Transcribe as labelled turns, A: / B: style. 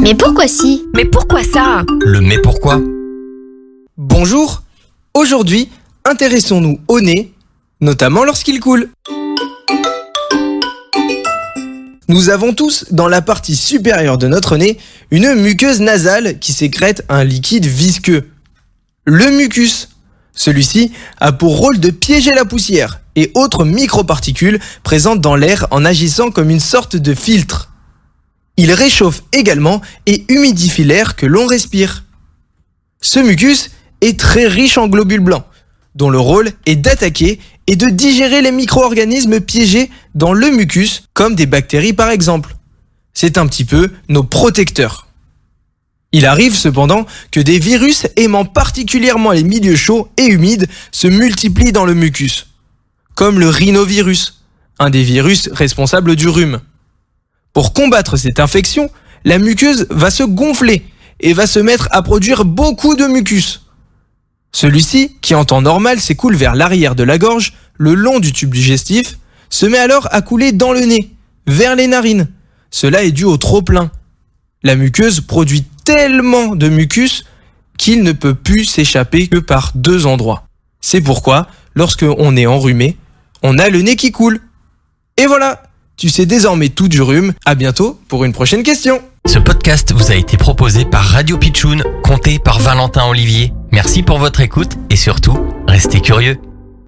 A: Mais pourquoi si?
B: Mais pourquoi ça?
C: Le mais pourquoi?
D: Bonjour Aujourd'hui, intéressons-nous au nez, notamment lorsqu'il coule. Nous avons tous, dans la partie supérieure de notre nez, une muqueuse nasale qui sécrète un liquide visqueux. Le mucus. Celui-ci a pour rôle de piéger la poussière et autres microparticules présentes dans l'air en agissant comme une sorte de filtre. Il réchauffe également et humidifie l'air que l'on respire. Ce mucus est très riche en globules blancs, dont le rôle est d'attaquer et de digérer les micro-organismes piégés dans le mucus, comme des bactéries par exemple. C'est un petit peu nos protecteurs. Il arrive cependant que des virus aimant particulièrement les milieux chauds et humides se multiplient dans le mucus, comme le rhinovirus, un des virus responsables du rhume. Pour combattre cette infection, la muqueuse va se gonfler et va se mettre à produire beaucoup de mucus. Celui-ci, qui en temps normal s'écoule vers l'arrière de la gorge, le long du tube digestif, se met alors à couler dans le nez, vers les narines. Cela est dû au trop-plein. La muqueuse produit tellement de mucus qu'il ne peut plus s'échapper que par deux endroits. C'est pourquoi, lorsque on est enrhumé, on a le nez qui coule. Et voilà, tu sais désormais tout du rhume. À bientôt pour une prochaine question.
C: Ce podcast vous a été proposé par Radio Pitchoun, compté par Valentin Olivier. Merci pour votre écoute et surtout, restez curieux.